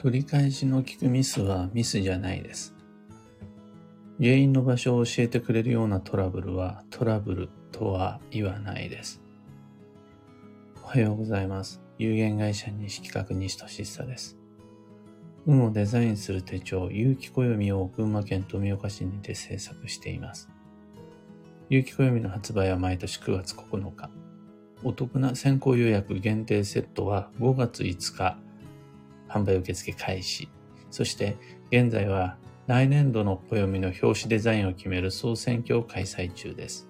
取り返しの効くミスはミスじゃないです。原因の場所を教えてくれるようなトラブルはトラブルとは言わないです。おはようございます。有限会社西企画西俊久です。運をデザインする手帳、有機暦を群馬県富岡市にて制作しています。有機暦の発売は毎年9月9日。お得な先行予約限定セットは5月5日販売受付開始。そして現在は来年度の暦の表紙デザインを決める総選挙を開催中です。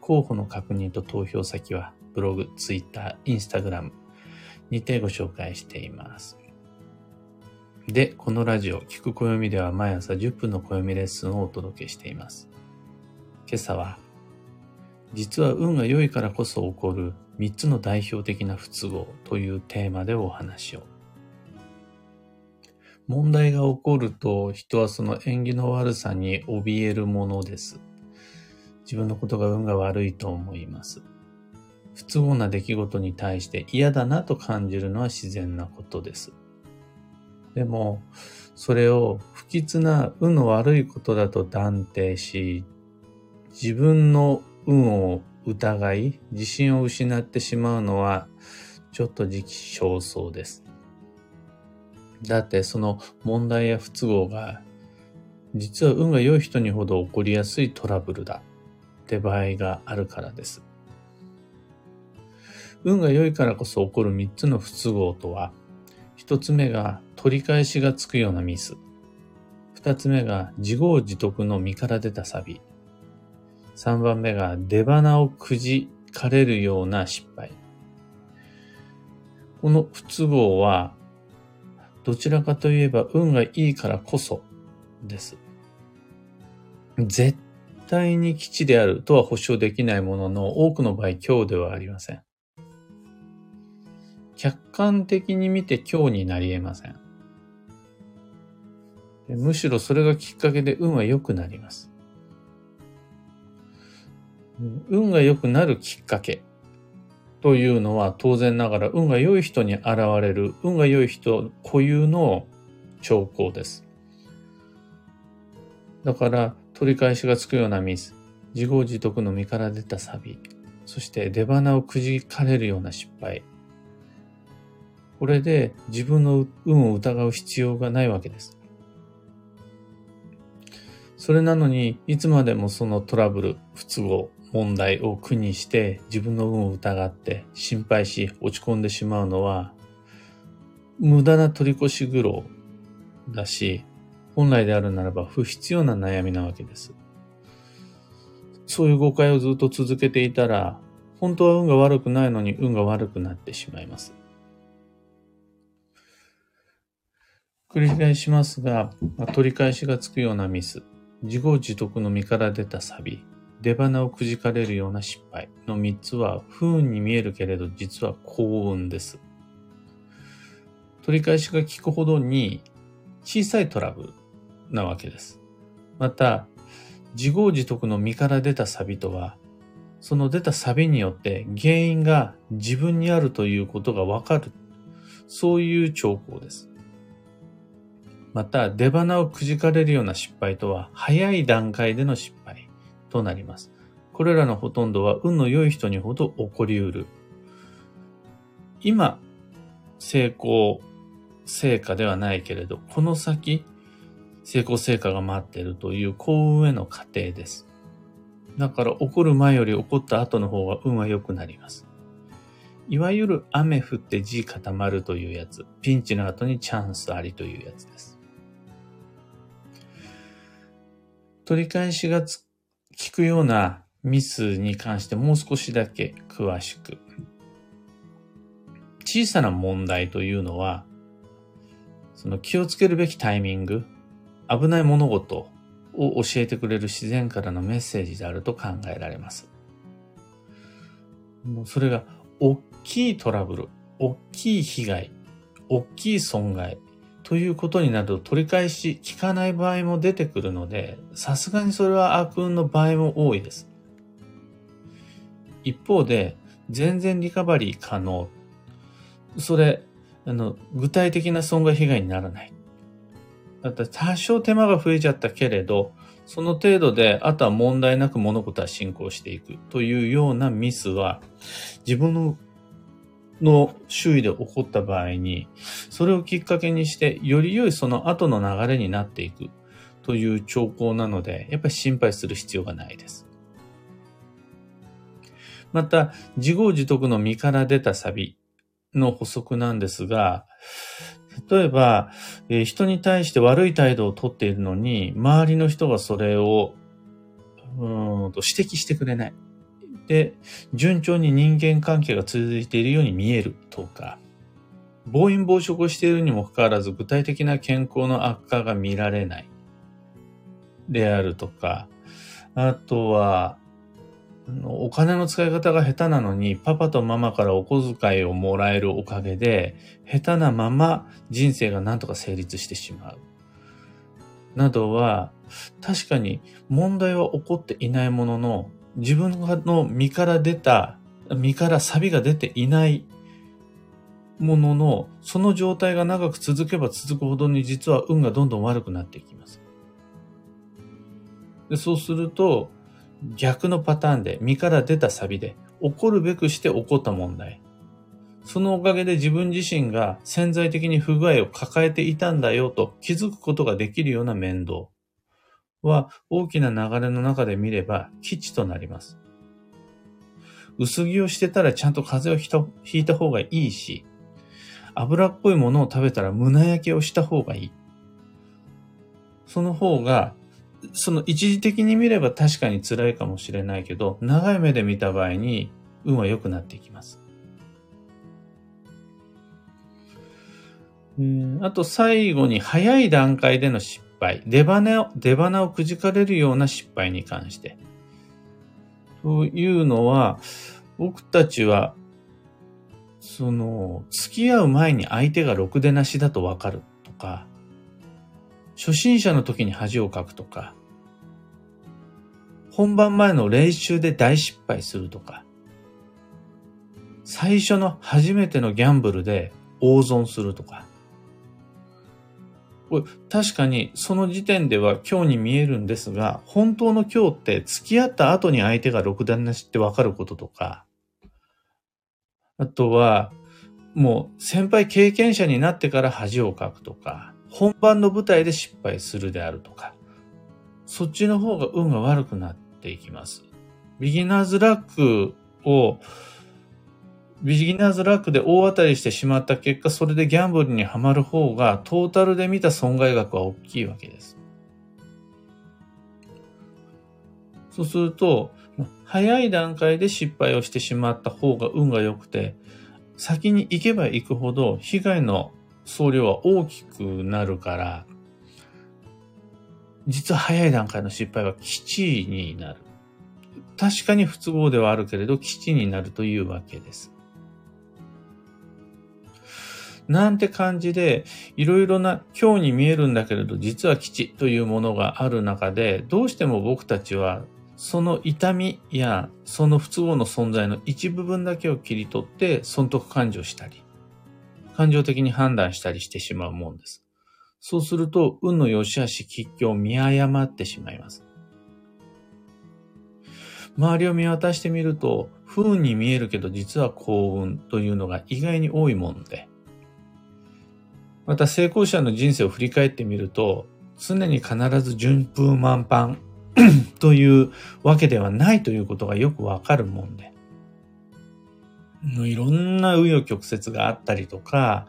候補の確認と投票先はブログ、ツイッター、インスタグラムにてご紹介しています。で、このラジオ、聞く暦では毎朝10分の暦レッスンをお届けしています。今朝は、実は運が良いからこそ起こる3つの代表的な不都合というテーマでお話を。問題が起こると人はその縁起の悪さに怯えるものです。自分のことが運が悪いと思います。不都合な出来事に対して嫌だなと感じるのは自然なことです。でも、それを不吉な運の悪いことだと断定し、自分の運を疑い、自信を失ってしまうのは、ちょっと時期尚早です。だってその問題や不都合が実は運が良い人にほど起こりやすいトラブルだって場合があるからです。運が良いからこそ起こる3つの不都合とは、1つ目が取り返しがつくようなミス。2つ目が自業自得の身から出たサビ。3番目が出花をくじかれるような失敗。この不都合はどちらかといえば運がいいからこそです。絶対に基地であるとは保証できないものの多くの場合今日ではありません。客観的に見て今日になり得ません。むしろそれがきっかけで運は良くなります。運が良くなるきっかけというのは当然ながら運が良い人に現れる運が良い人固有の兆候です。だから取り返しがつくようなミス、自業自得の身から出たサビ、そして出花をくじかれるような失敗。これで自分の運を疑う必要がないわけです。それなのに、いつまでもそのトラブル、不都合、問題を苦にして自分の運を疑って心配し落ち込んでしまうのは無駄な取り越し苦労だし本来であるならば不必要な悩みなわけです。そういう誤解をずっと続けていたら本当は運が悪くないのに運が悪くなってしまいます。繰り返しますが、まあ取り返しがつくようなミス、自業自得の身から出たサビ、出花をくじかれるような失敗の3つは不運に見えるけれど実は幸運です。取り返しが効くほどに小さいトラブルなわけです。また、自業自得の身から出たサビとは、その出たサビによって原因が自分にあるということがわかる。そういう兆候です。また、出花をくじかれるような失敗とは、早い段階での失敗。となります。これらのほとんどは運の良い人にほど起こり得る。今、成功、成果ではないけれど、この先、成功成果が待っているという幸運への過程です。だから起こる前より起こった後の方が運は良くなります。いわゆる雨降って地固まるというやつ、ピンチの後にチャンスありというやつです。取り返しがつ聞くようなミスに関してもう少しだけ詳しく。小さな問題というのは、その気をつけるべきタイミング、危ない物事を教えてくれる自然からのメッセージであると考えられます。もうそれが大きいトラブル、大きい被害、大きい損害、ということになると取り返し効かない場合も出てくるので、さすがにそれは悪運の場合も多いです。一方で、全然リカバリー可能。それ、あの、具体的な損害被害にならない。だって多少手間が増えちゃったけれど、その程度で、あとは問題なく物事は進行していくというようなミスは、自分のの周囲で起こった場合に、それをきっかけにして、より良いその後の流れになっていくという兆候なので、やっぱり心配する必要がないです。また、自業自得の身から出たサビの補足なんですが、例えば、え、人に対して悪い態度をとっているのに、周りの人がそれを、うんと指摘してくれない。で、順調に人間関係が続いているように見えるとか、暴飲暴食をしているにもかかわらず具体的な健康の悪化が見られないであるとか、あとは、お金の使い方が下手なのに、パパとママからお小遣いをもらえるおかげで、下手なまま人生が何とか成立してしまう。などは、確かに問題は起こっていないものの、自分の身から出た、身から錆が出ていないものの、その状態が長く続けば続くほどに実は運がどんどん悪くなっていきます。でそうすると、逆のパターンで、身から出たサビで、起こるべくして起こった問題。そのおかげで自分自身が潜在的に不具合を抱えていたんだよと気づくことができるような面倒は大きな流れの中で見れば基地となります。薄着をしてたらちゃんと風邪をひいた方がいいし、脂っこいものを食べたら胸焼けをした方がいい。その方がその一時的に見れば確かに辛いかもしれないけど、長い目で見た場合に運は良くなっていきます。あと最後に早い段階での失敗、出花を、出花をくじかれるような失敗に関して。というのは、僕たちは、その、付き合う前に相手がろくでなしだとわかるとか、初心者の時に恥をかくとか、本番前の練習で大失敗するとか、最初の初めてのギャンブルで大損するとか、確かにその時点では今日に見えるんですが、本当の今日って付き合った後に相手が六段なしってわかることとか、あとは、もう先輩経験者になってから恥をかくとか、本番の舞台で失敗するであるとか、そっちの方が運が悪くなっていきます。ビギナーズラックを、ビギナーズラックで大当たりしてしまった結果、それでギャンブルにはまる方が、トータルで見た損害額は大きいわけです。そうすると、早い段階で失敗をしてしまった方が運が良くて、先に行けば行くほど被害の総量は大きくなるから、実は早い段階の失敗は基地になる。確かに不都合ではあるけれど、基地になるというわけです。なんて感じで、いろいろな今日に見えるんだけれど、実は基地というものがある中で、どうしても僕たちは、その痛みやその不都合の存在の一部分だけを切り取って損得感情したり、感情的に判断したりしてしまうもんです。そうすると、運の良し悪し、吉凶を見誤ってしまいます。周りを見渡してみると、不運に見えるけど実は幸運というのが意外に多いもんで。また成功者の人生を振り返ってみると、常に必ず順風満帆 というわけではないということがよくわかるもんで。いろんな紆余曲折があったりとか、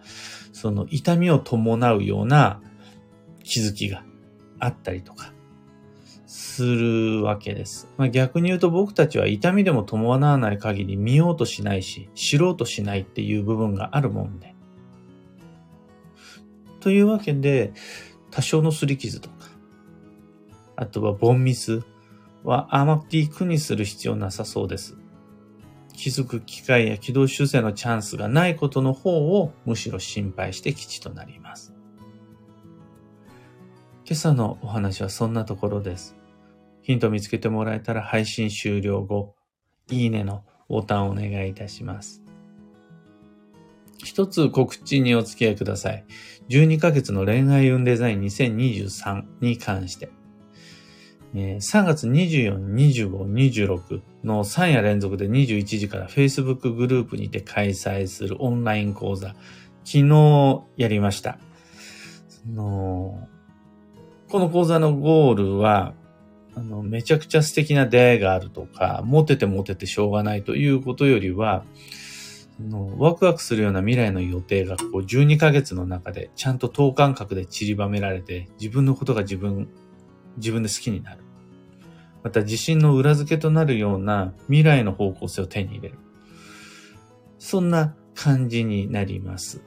その痛みを伴うような気づきがあったりとかするわけです。まあ、逆に言うと僕たちは痛みでも伴わない限り見ようとしないし、知ろうとしないっていう部分があるもんで。というわけで、多少の擦り傷とか、あとはボンミスはあまり苦にする必要なさそうです。気づく機会や軌道修正のチャンスがないことの方をむしろ心配して基地となります。今朝のお話はそんなところです。ヒント見つけてもらえたら配信終了後、いいねのボタンをお願いいたします。一つ告知にお付き合いください。12ヶ月の恋愛運デザイン2023に関して。3月24、25、26の3夜連続で21時から Facebook グループにて開催するオンライン講座、昨日やりました。のこの講座のゴールは、あの、めちゃくちゃ素敵な出会いがあるとか、モテてモテてしょうがないということよりは、のワクワクするような未来の予定がこう12ヶ月の中でちゃんと等間隔で散りばめられて自分のことが自分、自分で好きになる。また自信の裏付けとなるような未来の方向性を手に入れる。そんな感じになります。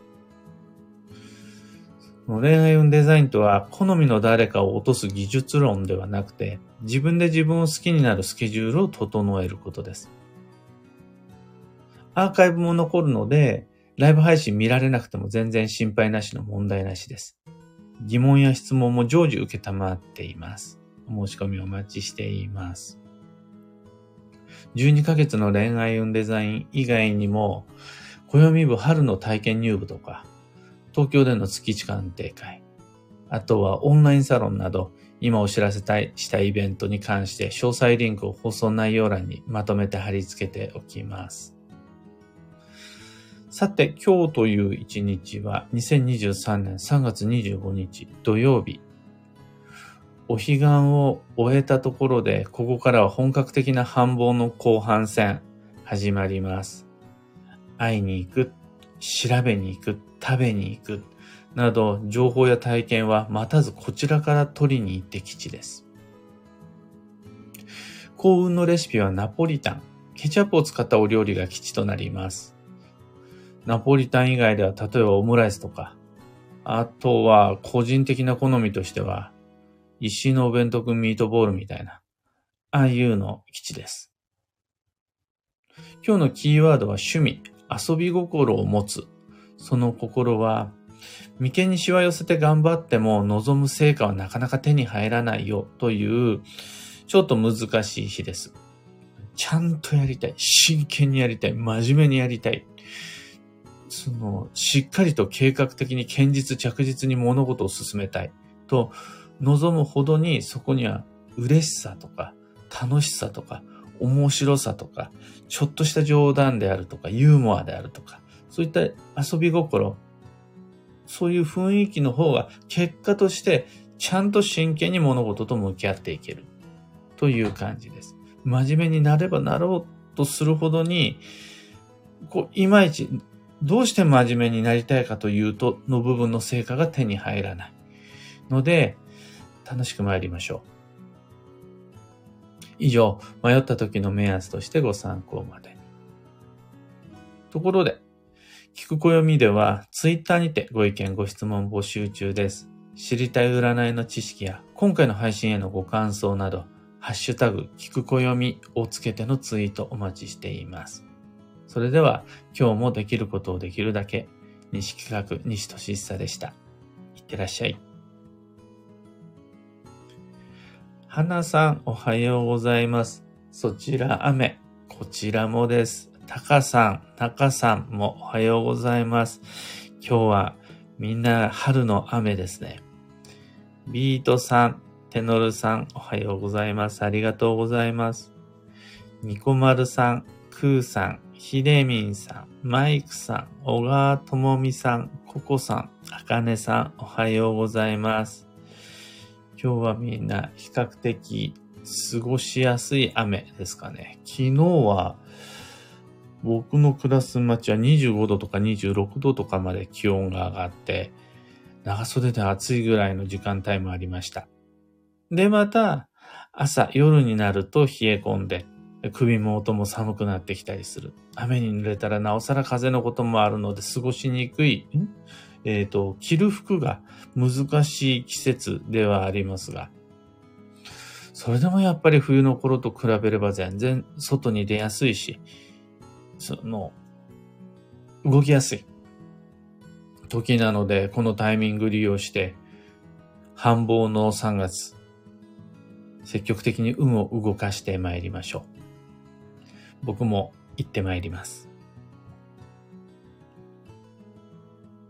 恋愛運デザインとは好みの誰かを落とす技術論ではなくて自分で自分を好きになるスケジュールを整えることです。アーカイブも残るので、ライブ配信見られなくても全然心配なしの問題なしです。疑問や質問も常時受けたまっています。お申し込みお待ちしています。12ヶ月の恋愛運デザイン以外にも、暦部春の体験入部とか、東京での月地鑑定会、あとはオンラインサロンなど、今お知らせたいしたイベントに関して詳細リンクを放送内容欄にまとめて貼り付けておきます。さて、今日という一日は2023年3月25日土曜日。お彼岸を終えたところで、ここからは本格的な繁忙の後半戦始まります。会いに行く、調べに行く、食べに行く、など情報や体験は待たずこちらから取りに行って吉です。幸運のレシピはナポリタン、ケチャップを使ったお料理が吉となります。ナポリタン以外では、例えばオムライスとか、あとは個人的な好みとしては、石のお弁当くんミートボールみたいな、ああいうの基地です。今日のキーワードは趣味、遊び心を持つ。その心は、眉間にしわ寄せて頑張っても望む成果はなかなか手に入らないよという、ちょっと難しい日です。ちゃんとやりたい。真剣にやりたい。真面目にやりたい。その、しっかりと計画的に堅実着実に物事を進めたいと望むほどにそこには嬉しさとか楽しさとか面白さとかちょっとした冗談であるとかユーモアであるとかそういった遊び心そういう雰囲気の方が結果としてちゃんと真剣に物事と向き合っていけるという感じです。真面目になればなろうとするほどにこう、いまいちどうして真面目になりたいかというと、の部分の成果が手に入らない。ので、楽しく参りましょう。以上、迷った時の目安としてご参考まで。ところで、聞く暦では、ツイッターにてご意見ご質問募集中です。知りたい占いの知識や、今回の配信へのご感想など、ハッシュタグ、聞く暦をつけてのツイートお待ちしています。それでは今日もできることをできるだけ、西企画西俊久でした。いってらっしゃい。花さん、おはようございます。そちら雨、こちらもです。たかさん、たかさんもおはようございます。今日はみんな春の雨ですね。ビートさん、テノルさん、おはようございます。ありがとうございます。ニコマルさん、クーさん、ひでみんさん、マイクさん、小川ともみさん、ココさん、あかねさん、おはようございます。今日はみんな比較的過ごしやすい雨ですかね。昨日は僕の暮らす街は25度とか26度とかまで気温が上がって、長袖で暑いぐらいの時間帯もありました。で、また朝、夜になると冷え込んで、首も音も寒くなってきたりする。雨に濡れたらなおさら風のこともあるので過ごしにくい、えっ、ー、と、着る服が難しい季節ではありますが、それでもやっぱり冬の頃と比べれば全然外に出やすいし、その、動きやすい時なので、このタイミング利用して、繁忙の3月、積極的に運を動かして参りましょう。僕も行ってまいります。